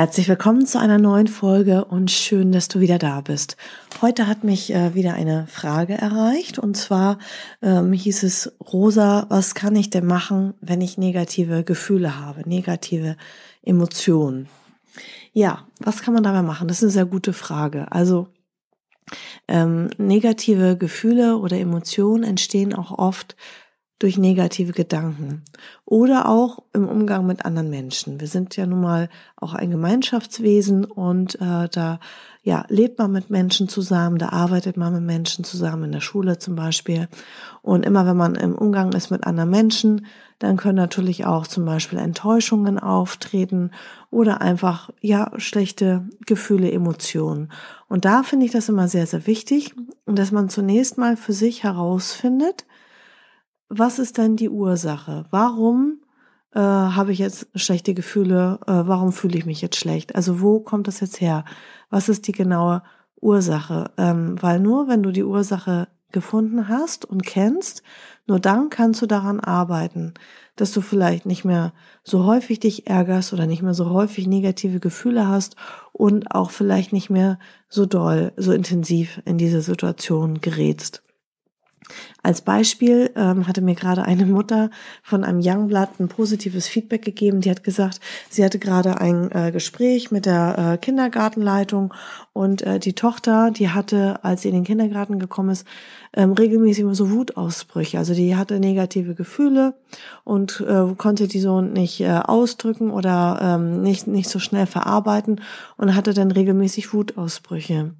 Herzlich willkommen zu einer neuen Folge und schön, dass du wieder da bist. Heute hat mich äh, wieder eine Frage erreicht und zwar ähm, hieß es, Rosa, was kann ich denn machen, wenn ich negative Gefühle habe, negative Emotionen? Ja, was kann man dabei machen? Das ist eine sehr gute Frage. Also ähm, negative Gefühle oder Emotionen entstehen auch oft durch negative Gedanken oder auch im Umgang mit anderen Menschen. Wir sind ja nun mal auch ein Gemeinschaftswesen und äh, da ja lebt man mit Menschen zusammen, da arbeitet man mit Menschen zusammen in der Schule zum Beispiel. Und immer wenn man im Umgang ist mit anderen Menschen, dann können natürlich auch zum Beispiel Enttäuschungen auftreten oder einfach ja schlechte Gefühle, Emotionen. Und da finde ich das immer sehr sehr wichtig, dass man zunächst mal für sich herausfindet was ist denn die Ursache? Warum äh, habe ich jetzt schlechte Gefühle? Äh, warum fühle ich mich jetzt schlecht? Also wo kommt das jetzt her? Was ist die genaue Ursache? Ähm, weil nur wenn du die Ursache gefunden hast und kennst, nur dann kannst du daran arbeiten, dass du vielleicht nicht mehr so häufig dich ärgerst oder nicht mehr so häufig negative Gefühle hast und auch vielleicht nicht mehr so doll, so intensiv in diese Situation gerätst. Als Beispiel ähm, hatte mir gerade eine Mutter von einem Youngblood ein positives Feedback gegeben. Die hat gesagt, sie hatte gerade ein äh, Gespräch mit der äh, Kindergartenleitung und äh, die Tochter, die hatte, als sie in den Kindergarten gekommen ist, ähm, regelmäßig immer so Wutausbrüche. Also die hatte negative Gefühle und äh, konnte die so nicht äh, ausdrücken oder ähm, nicht, nicht so schnell verarbeiten und hatte dann regelmäßig Wutausbrüche.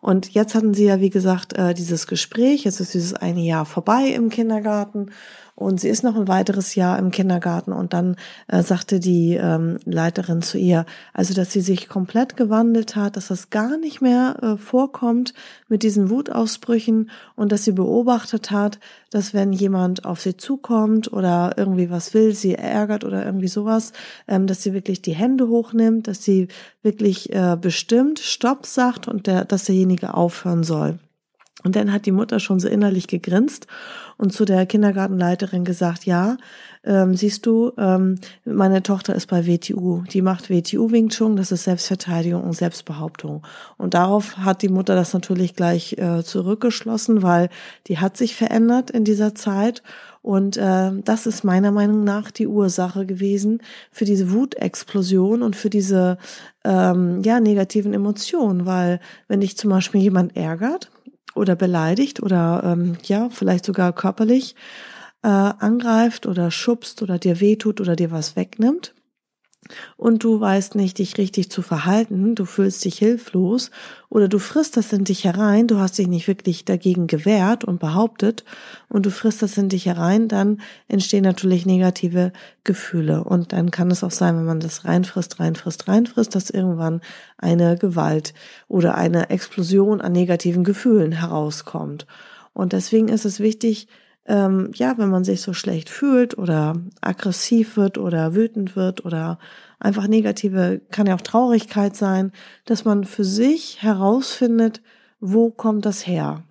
Und jetzt hatten sie ja, wie gesagt, äh, dieses Gespräch. Jetzt ist dieses eine Jahr vorbei im Kindergarten und sie ist noch ein weiteres Jahr im Kindergarten und dann äh, sagte die ähm, Leiterin zu ihr, also dass sie sich komplett gewandelt hat, dass das gar nicht mehr äh, vorkommt mit diesen Wutausbrüchen und dass sie beobachtet hat, dass wenn jemand auf sie zukommt oder irgendwie was will, sie ärgert oder irgendwie sowas, ähm, dass sie wirklich die Hände hochnimmt, dass sie wirklich äh, bestimmt Stopp sagt und der, dass derjenige aufhören soll. Und dann hat die Mutter schon so innerlich gegrinst und zu der Kindergartenleiterin gesagt, ja, ähm, siehst du, ähm, meine Tochter ist bei WTU. Die macht WTU Wing Chun, das ist Selbstverteidigung und Selbstbehauptung. Und darauf hat die Mutter das natürlich gleich äh, zurückgeschlossen, weil die hat sich verändert in dieser Zeit. Und äh, das ist meiner Meinung nach die Ursache gewesen für diese Wutexplosion und für diese ähm, ja negativen Emotionen, weil wenn dich zum Beispiel jemand ärgert, oder beleidigt oder ähm, ja, vielleicht sogar körperlich äh, angreift oder schubst oder dir wehtut oder dir was wegnimmt und du weißt nicht, dich richtig zu verhalten, du fühlst dich hilflos oder du frisst das in dich herein, du hast dich nicht wirklich dagegen gewehrt und behauptet. Und du frisst das in dich herein, dann entstehen natürlich negative Gefühle. Und dann kann es auch sein, wenn man das reinfrisst, reinfrisst, reinfrisst, dass irgendwann eine Gewalt oder eine Explosion an negativen Gefühlen herauskommt. Und deswegen ist es wichtig, ähm, ja, wenn man sich so schlecht fühlt oder aggressiv wird oder wütend wird oder einfach negative, kann ja auch Traurigkeit sein, dass man für sich herausfindet, wo kommt das her?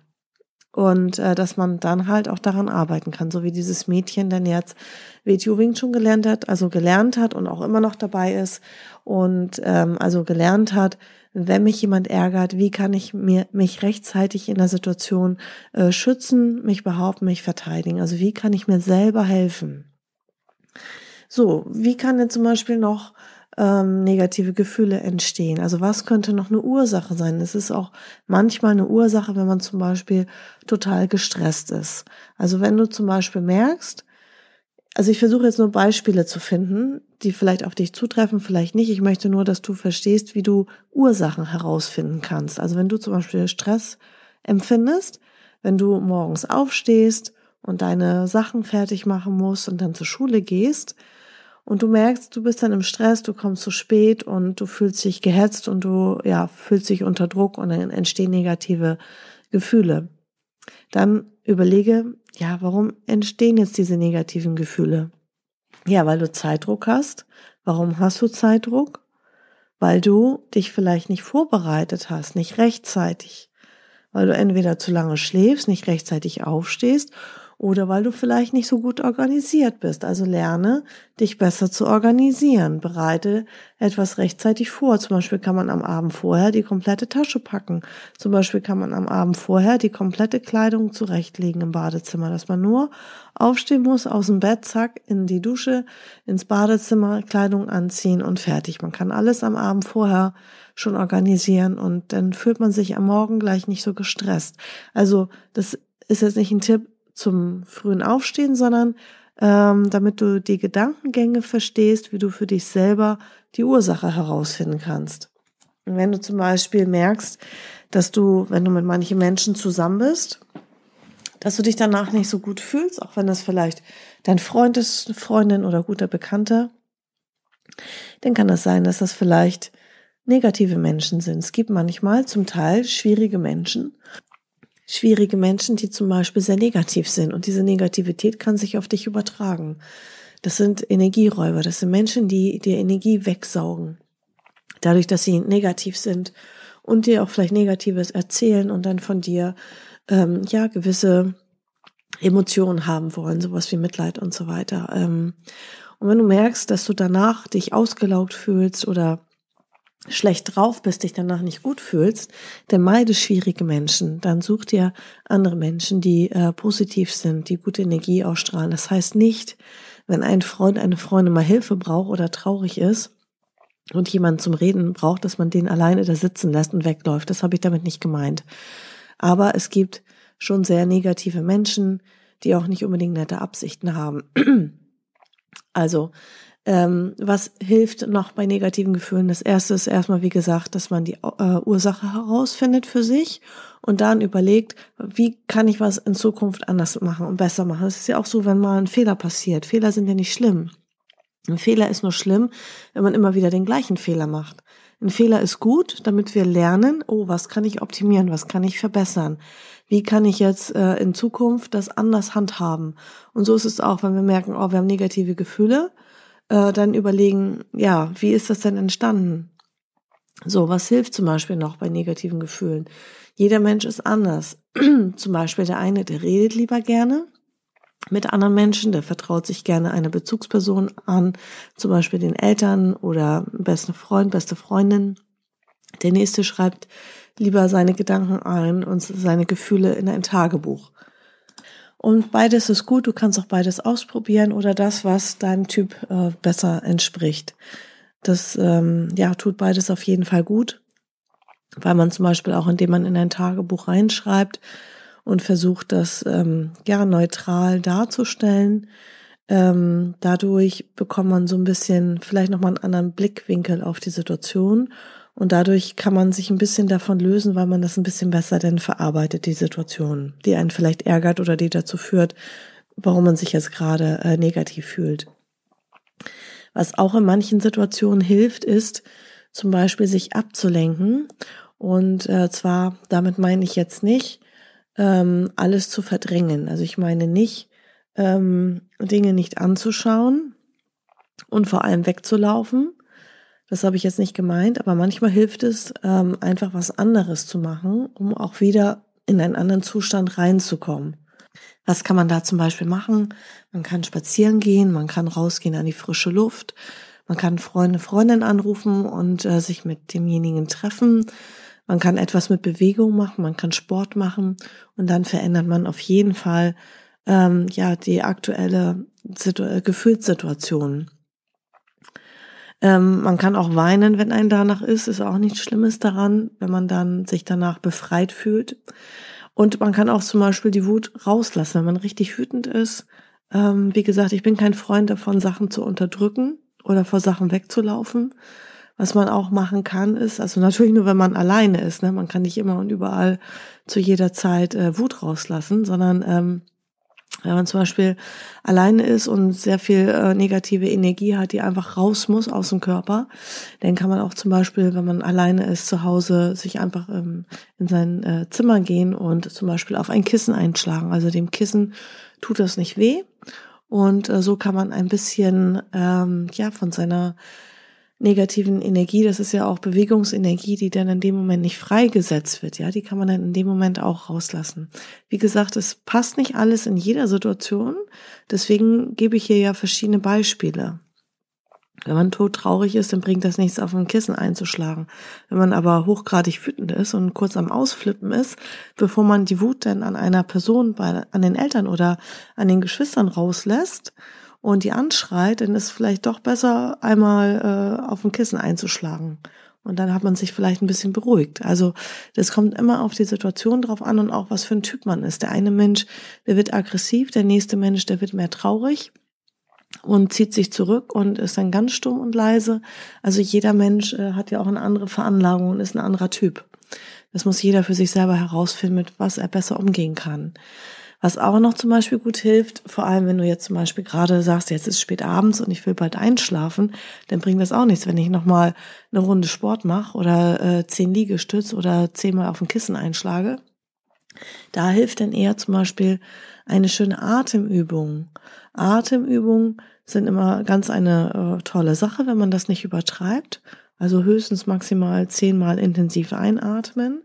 Und äh, dass man dann halt auch daran arbeiten kann, so wie dieses Mädchen denn jetzt WTO Wing schon gelernt hat, also gelernt hat und auch immer noch dabei ist und ähm, also gelernt hat, wenn mich jemand ärgert, wie kann ich mir mich rechtzeitig in der Situation äh, schützen, mich behaupten, mich verteidigen? Also wie kann ich mir selber helfen? So, wie kann denn zum Beispiel noch ähm, negative Gefühle entstehen? Also was könnte noch eine Ursache sein? Es ist auch manchmal eine Ursache, wenn man zum Beispiel total gestresst ist. Also wenn du zum Beispiel merkst, also ich versuche jetzt nur Beispiele zu finden, die vielleicht auf dich zutreffen, vielleicht nicht. Ich möchte nur, dass du verstehst, wie du Ursachen herausfinden kannst. Also wenn du zum Beispiel Stress empfindest, wenn du morgens aufstehst und deine Sachen fertig machen musst und dann zur Schule gehst und du merkst, du bist dann im Stress, du kommst zu spät und du fühlst dich gehetzt und du ja, fühlst dich unter Druck und dann entstehen negative Gefühle. Dann überlege, ja, warum entstehen jetzt diese negativen Gefühle? Ja, weil du Zeitdruck hast. Warum hast du Zeitdruck? Weil du dich vielleicht nicht vorbereitet hast, nicht rechtzeitig. Weil du entweder zu lange schläfst, nicht rechtzeitig aufstehst oder weil du vielleicht nicht so gut organisiert bist. Also lerne, dich besser zu organisieren. Bereite etwas rechtzeitig vor. Zum Beispiel kann man am Abend vorher die komplette Tasche packen. Zum Beispiel kann man am Abend vorher die komplette Kleidung zurechtlegen im Badezimmer, dass man nur aufstehen muss, aus dem Bett, zack, in die Dusche, ins Badezimmer, Kleidung anziehen und fertig. Man kann alles am Abend vorher schon organisieren und dann fühlt man sich am Morgen gleich nicht so gestresst. Also das ist jetzt nicht ein Tipp, zum frühen Aufstehen, sondern ähm, damit du die Gedankengänge verstehst, wie du für dich selber die Ursache herausfinden kannst. Und wenn du zum Beispiel merkst, dass du, wenn du mit manchen Menschen zusammen bist, dass du dich danach nicht so gut fühlst, auch wenn das vielleicht dein Freund ist, Freundin oder guter Bekannter, dann kann das sein, dass das vielleicht negative Menschen sind. Es gibt manchmal zum Teil schwierige Menschen schwierige Menschen, die zum Beispiel sehr negativ sind. Und diese Negativität kann sich auf dich übertragen. Das sind Energieräuber. Das sind Menschen, die dir Energie wegsaugen. Dadurch, dass sie negativ sind und dir auch vielleicht Negatives erzählen und dann von dir, ähm, ja, gewisse Emotionen haben wollen, sowas wie Mitleid und so weiter. Ähm, und wenn du merkst, dass du danach dich ausgelaugt fühlst oder schlecht drauf bist, dich danach nicht gut fühlst, dann meide schwierige Menschen. Dann such dir andere Menschen, die äh, positiv sind, die gute Energie ausstrahlen. Das heißt nicht, wenn ein Freund, eine Freundin mal Hilfe braucht oder traurig ist und jemand zum Reden braucht, dass man den alleine da sitzen lässt und wegläuft. Das habe ich damit nicht gemeint. Aber es gibt schon sehr negative Menschen, die auch nicht unbedingt nette Absichten haben. Also ähm, was hilft noch bei negativen Gefühlen? Das erste ist erstmal, wie gesagt, dass man die äh, Ursache herausfindet für sich und dann überlegt, wie kann ich was in Zukunft anders machen und besser machen. Das ist ja auch so, wenn mal ein Fehler passiert. Fehler sind ja nicht schlimm. Ein Fehler ist nur schlimm, wenn man immer wieder den gleichen Fehler macht. Ein Fehler ist gut, damit wir lernen, oh, was kann ich optimieren, was kann ich verbessern, wie kann ich jetzt äh, in Zukunft das anders handhaben. Und so ist es auch, wenn wir merken, oh, wir haben negative Gefühle, äh, dann überlegen, ja, wie ist das denn entstanden? So, was hilft zum Beispiel noch bei negativen Gefühlen? Jeder Mensch ist anders. zum Beispiel der eine, der redet lieber gerne mit anderen Menschen, der vertraut sich gerne einer Bezugsperson an, zum Beispiel den Eltern oder besten Freund, beste Freundin. Der nächste schreibt lieber seine Gedanken ein und seine Gefühle in ein Tagebuch. Und beides ist gut, du kannst auch beides ausprobieren oder das, was deinem Typ äh, besser entspricht. Das ähm, ja, tut beides auf jeden Fall gut, weil man zum Beispiel auch, indem man in ein Tagebuch reinschreibt und versucht, das ähm, ja neutral darzustellen, ähm, dadurch bekommt man so ein bisschen vielleicht nochmal einen anderen Blickwinkel auf die Situation und dadurch kann man sich ein bisschen davon lösen, weil man das ein bisschen besser denn verarbeitet, die Situation, die einen vielleicht ärgert oder die dazu führt, warum man sich jetzt gerade äh, negativ fühlt. Was auch in manchen Situationen hilft, ist zum Beispiel sich abzulenken. Und äh, zwar, damit meine ich jetzt nicht, ähm, alles zu verdrängen. Also ich meine nicht, ähm, Dinge nicht anzuschauen und vor allem wegzulaufen, das habe ich jetzt nicht gemeint, aber manchmal hilft es, ähm, einfach was anderes zu machen, um auch wieder in einen anderen Zustand reinzukommen. Was kann man da zum Beispiel machen? Man kann spazieren gehen, man kann rausgehen an die frische Luft, man kann Freunde, Freundin anrufen und äh, sich mit demjenigen treffen. Man kann etwas mit Bewegung machen, man kann Sport machen und dann verändert man auf jeden Fall ähm, ja die aktuelle Situ Gefühlssituation. Ähm, man kann auch weinen, wenn ein danach ist, ist auch nichts Schlimmes daran, wenn man dann sich danach befreit fühlt. Und man kann auch zum Beispiel die Wut rauslassen, wenn man richtig wütend ist. Ähm, wie gesagt, ich bin kein Freund davon, Sachen zu unterdrücken oder vor Sachen wegzulaufen. Was man auch machen kann, ist, also natürlich nur, wenn man alleine ist, ne? man kann nicht immer und überall zu jeder Zeit äh, Wut rauslassen, sondern ähm, Wenn man zum Beispiel alleine ist und sehr viel äh, negative Energie hat, die einfach raus muss aus dem Körper, dann kann man auch zum Beispiel, wenn man alleine ist zu Hause, sich einfach ähm, in sein äh, Zimmer gehen und zum Beispiel auf ein Kissen einschlagen. Also dem Kissen tut das nicht weh. Und äh, so kann man ein bisschen ähm, ja von seiner negativen Energie, das ist ja auch Bewegungsenergie, die dann in dem Moment nicht freigesetzt wird, ja, die kann man dann in dem Moment auch rauslassen. Wie gesagt, es passt nicht alles in jeder Situation, deswegen gebe ich hier ja verschiedene Beispiele. Wenn man todtraurig ist, dann bringt das nichts, auf ein Kissen einzuschlagen. Wenn man aber hochgradig wütend ist und kurz am Ausflippen ist, bevor man die Wut dann an einer Person, bei, an den Eltern oder an den Geschwistern rauslässt, und die anschreit, dann ist vielleicht doch besser, einmal äh, auf dem Kissen einzuschlagen. Und dann hat man sich vielleicht ein bisschen beruhigt. Also das kommt immer auf die Situation drauf an und auch was für ein Typ man ist. Der eine Mensch, der wird aggressiv, der nächste Mensch, der wird mehr traurig und zieht sich zurück und ist dann ganz stumm und leise. Also jeder Mensch äh, hat ja auch eine andere Veranlagung und ist ein anderer Typ. Das muss jeder für sich selber herausfinden, mit was er besser umgehen kann. Was auch noch zum Beispiel gut hilft, vor allem wenn du jetzt zum Beispiel gerade sagst, jetzt ist spät abends und ich will bald einschlafen, dann bringt das auch nichts, wenn ich nochmal eine Runde Sport mache oder äh, zehn Liegestütz oder zehnmal auf ein Kissen einschlage. Da hilft dann eher zum Beispiel eine schöne Atemübung. Atemübungen sind immer ganz eine äh, tolle Sache, wenn man das nicht übertreibt. Also höchstens maximal zehnmal intensiv einatmen.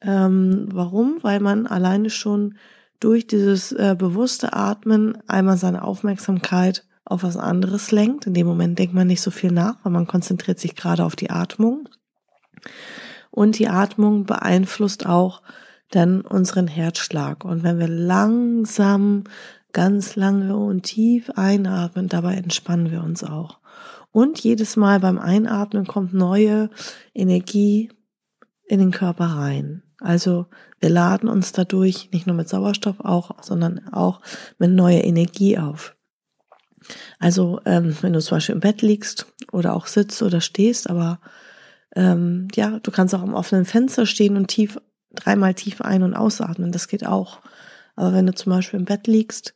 Ähm, warum? Weil man alleine schon durch dieses äh, bewusste Atmen einmal seine Aufmerksamkeit auf was anderes lenkt. In dem Moment denkt man nicht so viel nach, weil man konzentriert sich gerade auf die Atmung. Und die Atmung beeinflusst auch dann unseren Herzschlag. Und wenn wir langsam, ganz lange und tief einatmen, dabei entspannen wir uns auch. Und jedes Mal beim Einatmen kommt neue Energie in den Körper rein. Also wir laden uns dadurch nicht nur mit Sauerstoff auch, sondern auch mit neuer Energie auf. Also ähm, wenn du zum Beispiel im Bett liegst oder auch sitzt oder stehst, aber ähm, ja, du kannst auch am offenen Fenster stehen und tief dreimal tief ein- und ausatmen. Das geht auch. Aber wenn du zum Beispiel im Bett liegst,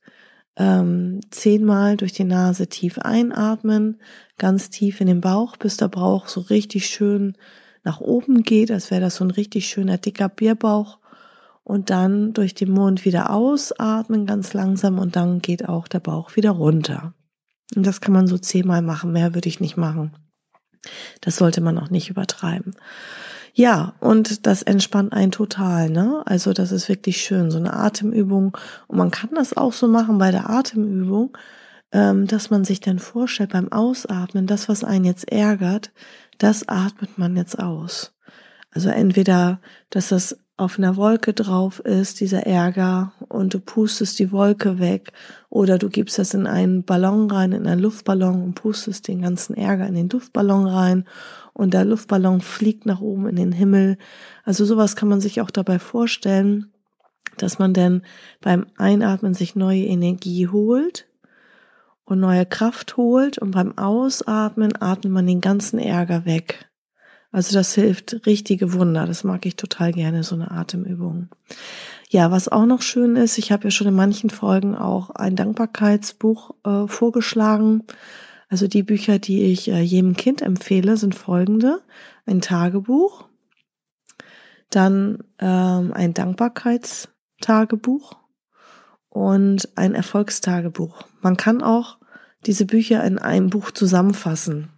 ähm, zehnmal durch die Nase tief einatmen, ganz tief in den Bauch, bis der Bauch so richtig schön nach oben geht, als wäre das so ein richtig schöner dicker Bierbauch. Und dann durch den Mund wieder ausatmen, ganz langsam, und dann geht auch der Bauch wieder runter. Und das kann man so zehnmal machen, mehr würde ich nicht machen. Das sollte man auch nicht übertreiben. Ja, und das entspannt einen total, ne? Also das ist wirklich schön, so eine Atemübung. Und man kann das auch so machen bei der Atemübung, ähm, dass man sich dann vorstellt beim Ausatmen, das, was einen jetzt ärgert, das atmet man jetzt aus. Also entweder, dass das auf einer Wolke drauf ist, dieser Ärger, und du pustest die Wolke weg, oder du gibst das in einen Ballon rein, in einen Luftballon und pustest den ganzen Ärger in den Luftballon rein, und der Luftballon fliegt nach oben in den Himmel. Also sowas kann man sich auch dabei vorstellen, dass man denn beim Einatmen sich neue Energie holt, und neue Kraft holt und beim Ausatmen atmet man den ganzen Ärger weg. Also das hilft richtige Wunder. Das mag ich total gerne, so eine Atemübung. Ja, was auch noch schön ist, ich habe ja schon in manchen Folgen auch ein Dankbarkeitsbuch äh, vorgeschlagen. Also die Bücher, die ich äh, jedem Kind empfehle, sind folgende. Ein Tagebuch, dann ähm, ein Dankbarkeitstagebuch und ein Erfolgstagebuch. Man kann auch diese Bücher in einem Buch zusammenfassen.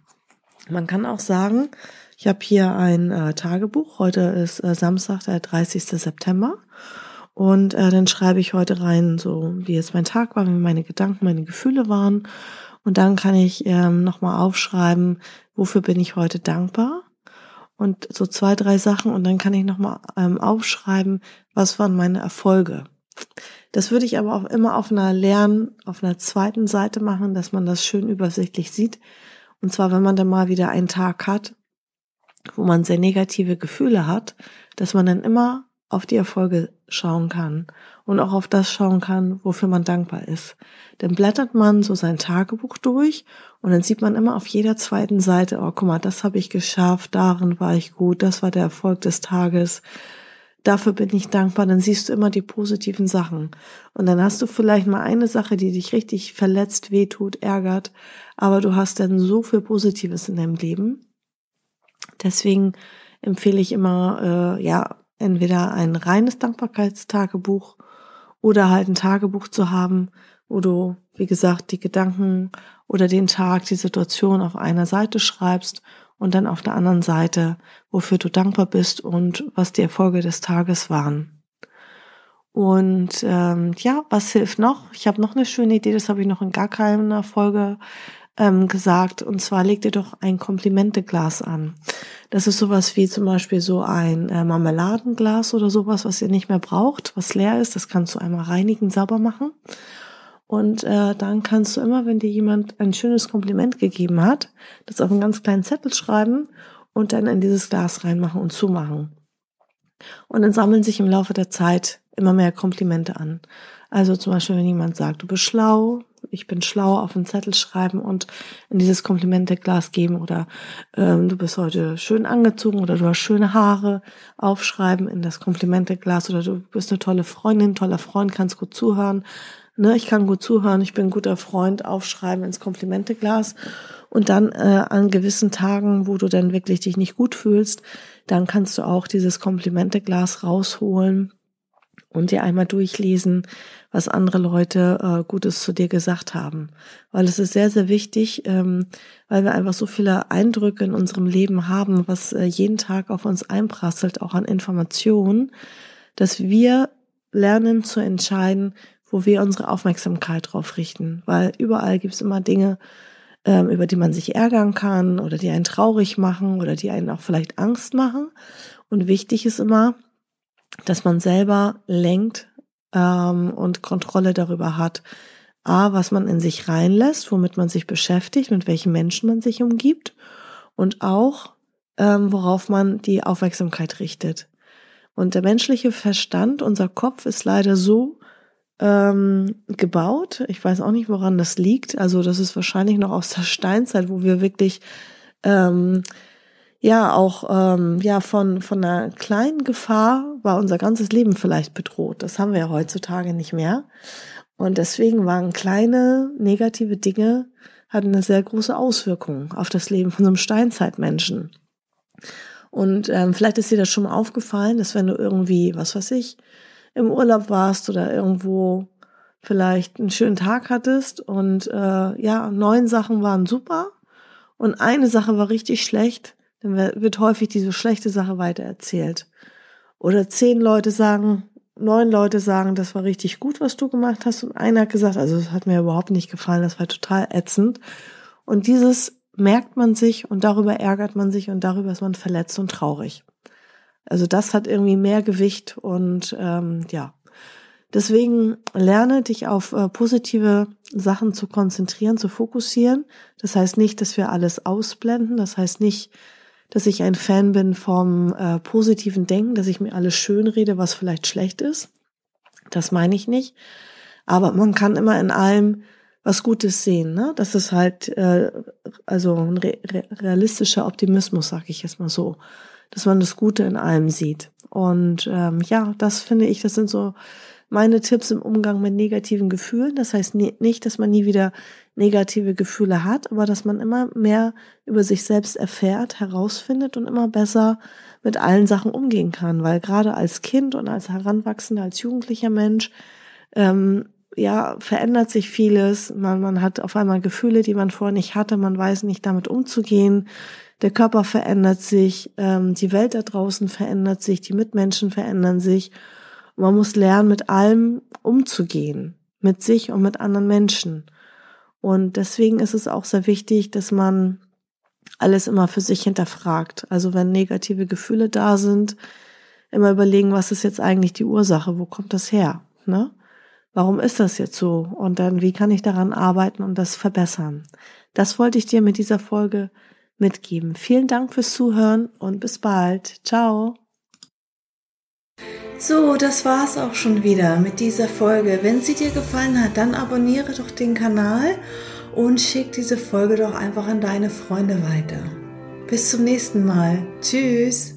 Man kann auch sagen, ich habe hier ein äh, Tagebuch. Heute ist äh, Samstag, der 30. September. Und äh, dann schreibe ich heute rein, so wie jetzt mein Tag war, wie meine Gedanken, meine Gefühle waren. Und dann kann ich ähm, nochmal aufschreiben, wofür bin ich heute dankbar. Und so zwei, drei Sachen. Und dann kann ich nochmal ähm, aufschreiben, was waren meine Erfolge. Das würde ich aber auch immer auf einer Lern, auf einer zweiten Seite machen, dass man das schön übersichtlich sieht. Und zwar, wenn man dann mal wieder einen Tag hat, wo man sehr negative Gefühle hat, dass man dann immer auf die Erfolge schauen kann und auch auf das schauen kann, wofür man dankbar ist. Dann blättert man so sein Tagebuch durch und dann sieht man immer auf jeder zweiten Seite, oh guck mal, das habe ich geschafft, darin war ich gut, das war der Erfolg des Tages dafür bin ich dankbar, dann siehst du immer die positiven Sachen. Und dann hast du vielleicht mal eine Sache, die dich richtig verletzt, wehtut, ärgert, aber du hast dann so viel Positives in deinem Leben. Deswegen empfehle ich immer, äh, ja, entweder ein reines Dankbarkeitstagebuch oder halt ein Tagebuch zu haben, wo du, wie gesagt, die Gedanken oder den Tag, die Situation auf einer Seite schreibst und dann auf der anderen Seite, wofür du dankbar bist und was die Erfolge des Tages waren. Und ähm, ja, was hilft noch? Ich habe noch eine schöne Idee, das habe ich noch in gar keiner Folge ähm, gesagt. Und zwar leg dir doch ein Komplimenteglas an. Das ist sowas wie zum Beispiel so ein äh, Marmeladenglas oder sowas, was ihr nicht mehr braucht, was leer ist. Das kannst du einmal reinigen, sauber machen. Und äh, dann kannst du immer, wenn dir jemand ein schönes Kompliment gegeben hat, das auf einen ganz kleinen Zettel schreiben und dann in dieses Glas reinmachen und zumachen. Und dann sammeln sich im Laufe der Zeit immer mehr Komplimente an. Also zum Beispiel, wenn jemand sagt, du bist schlau, ich bin schlau, auf einen Zettel schreiben und in dieses Komplimenteglas geben oder ähm, du bist heute schön angezogen oder du hast schöne Haare, aufschreiben in das Komplimenteglas oder du bist eine tolle Freundin, toller Freund, kannst gut zuhören. Ne, ich kann gut zuhören, ich bin ein guter Freund, aufschreiben ins Komplimenteglas und dann äh, an gewissen Tagen, wo du dann wirklich dich nicht gut fühlst, dann kannst du auch dieses Komplimenteglas rausholen und dir einmal durchlesen, was andere Leute äh, Gutes zu dir gesagt haben. Weil es ist sehr, sehr wichtig, ähm, weil wir einfach so viele Eindrücke in unserem Leben haben, was äh, jeden Tag auf uns einprasselt, auch an Informationen, dass wir lernen zu entscheiden, wo wir unsere Aufmerksamkeit drauf richten. Weil überall gibt es immer Dinge, ähm, über die man sich ärgern kann oder die einen traurig machen oder die einen auch vielleicht Angst machen. Und wichtig ist immer, dass man selber lenkt ähm, und Kontrolle darüber hat. A, was man in sich reinlässt, womit man sich beschäftigt, mit welchen Menschen man sich umgibt und auch, ähm, worauf man die Aufmerksamkeit richtet. Und der menschliche Verstand, unser Kopf ist leider so ähm, gebaut. Ich weiß auch nicht, woran das liegt. Also das ist wahrscheinlich noch aus der Steinzeit, wo wir wirklich ähm, ja auch ähm, ja von von einer kleinen Gefahr war unser ganzes Leben vielleicht bedroht. Das haben wir ja heutzutage nicht mehr. Und deswegen waren kleine negative Dinge hatten eine sehr große Auswirkung auf das Leben von so einem Steinzeitmenschen. Und ähm, vielleicht ist dir das schon mal aufgefallen, dass wenn du irgendwie, was weiß ich, im Urlaub warst oder irgendwo vielleicht einen schönen Tag hattest und äh, ja, neun Sachen waren super und eine Sache war richtig schlecht, dann wird häufig diese schlechte Sache weitererzählt. Oder zehn Leute sagen, neun Leute sagen, das war richtig gut, was du gemacht hast. Und einer hat gesagt, also das hat mir überhaupt nicht gefallen, das war total ätzend. Und dieses merkt man sich und darüber ärgert man sich und darüber ist man verletzt und traurig. Also das hat irgendwie mehr Gewicht und ähm, ja. Deswegen lerne dich auf äh, positive Sachen zu konzentrieren, zu fokussieren. Das heißt nicht, dass wir alles ausblenden. Das heißt nicht, dass ich ein Fan bin vom äh, positiven Denken, dass ich mir alles schön rede, was vielleicht schlecht ist. Das meine ich nicht. Aber man kann immer in allem was Gutes sehen. Ne? Das ist halt äh, also ein re realistischer Optimismus, sage ich jetzt mal so, dass man das Gute in allem sieht. Und ähm, ja, das finde ich, das sind so meine Tipps im Umgang mit negativen Gefühlen. Das heißt nicht, dass man nie wieder negative Gefühle hat, aber dass man immer mehr über sich selbst erfährt, herausfindet und immer besser mit allen Sachen umgehen kann. Weil gerade als Kind und als Heranwachsender, als jugendlicher Mensch, ähm, ja, verändert sich vieles. Man, man hat auf einmal Gefühle, die man vorher nicht hatte. Man weiß nicht, damit umzugehen. Der Körper verändert sich, ähm, die Welt da draußen verändert sich, die Mitmenschen verändern sich. Man muss lernen, mit allem umzugehen, mit sich und mit anderen Menschen. Und deswegen ist es auch sehr wichtig, dass man alles immer für sich hinterfragt. Also wenn negative Gefühle da sind, immer überlegen, was ist jetzt eigentlich die Ursache? Wo kommt das her? Ne? Warum ist das jetzt so? Und dann, wie kann ich daran arbeiten und das verbessern? Das wollte ich dir mit dieser Folge mitgeben. Vielen Dank fürs Zuhören und bis bald. Ciao. So, das war's auch schon wieder mit dieser Folge. Wenn sie dir gefallen hat, dann abonniere doch den Kanal und schick diese Folge doch einfach an deine Freunde weiter. Bis zum nächsten Mal. Tschüss.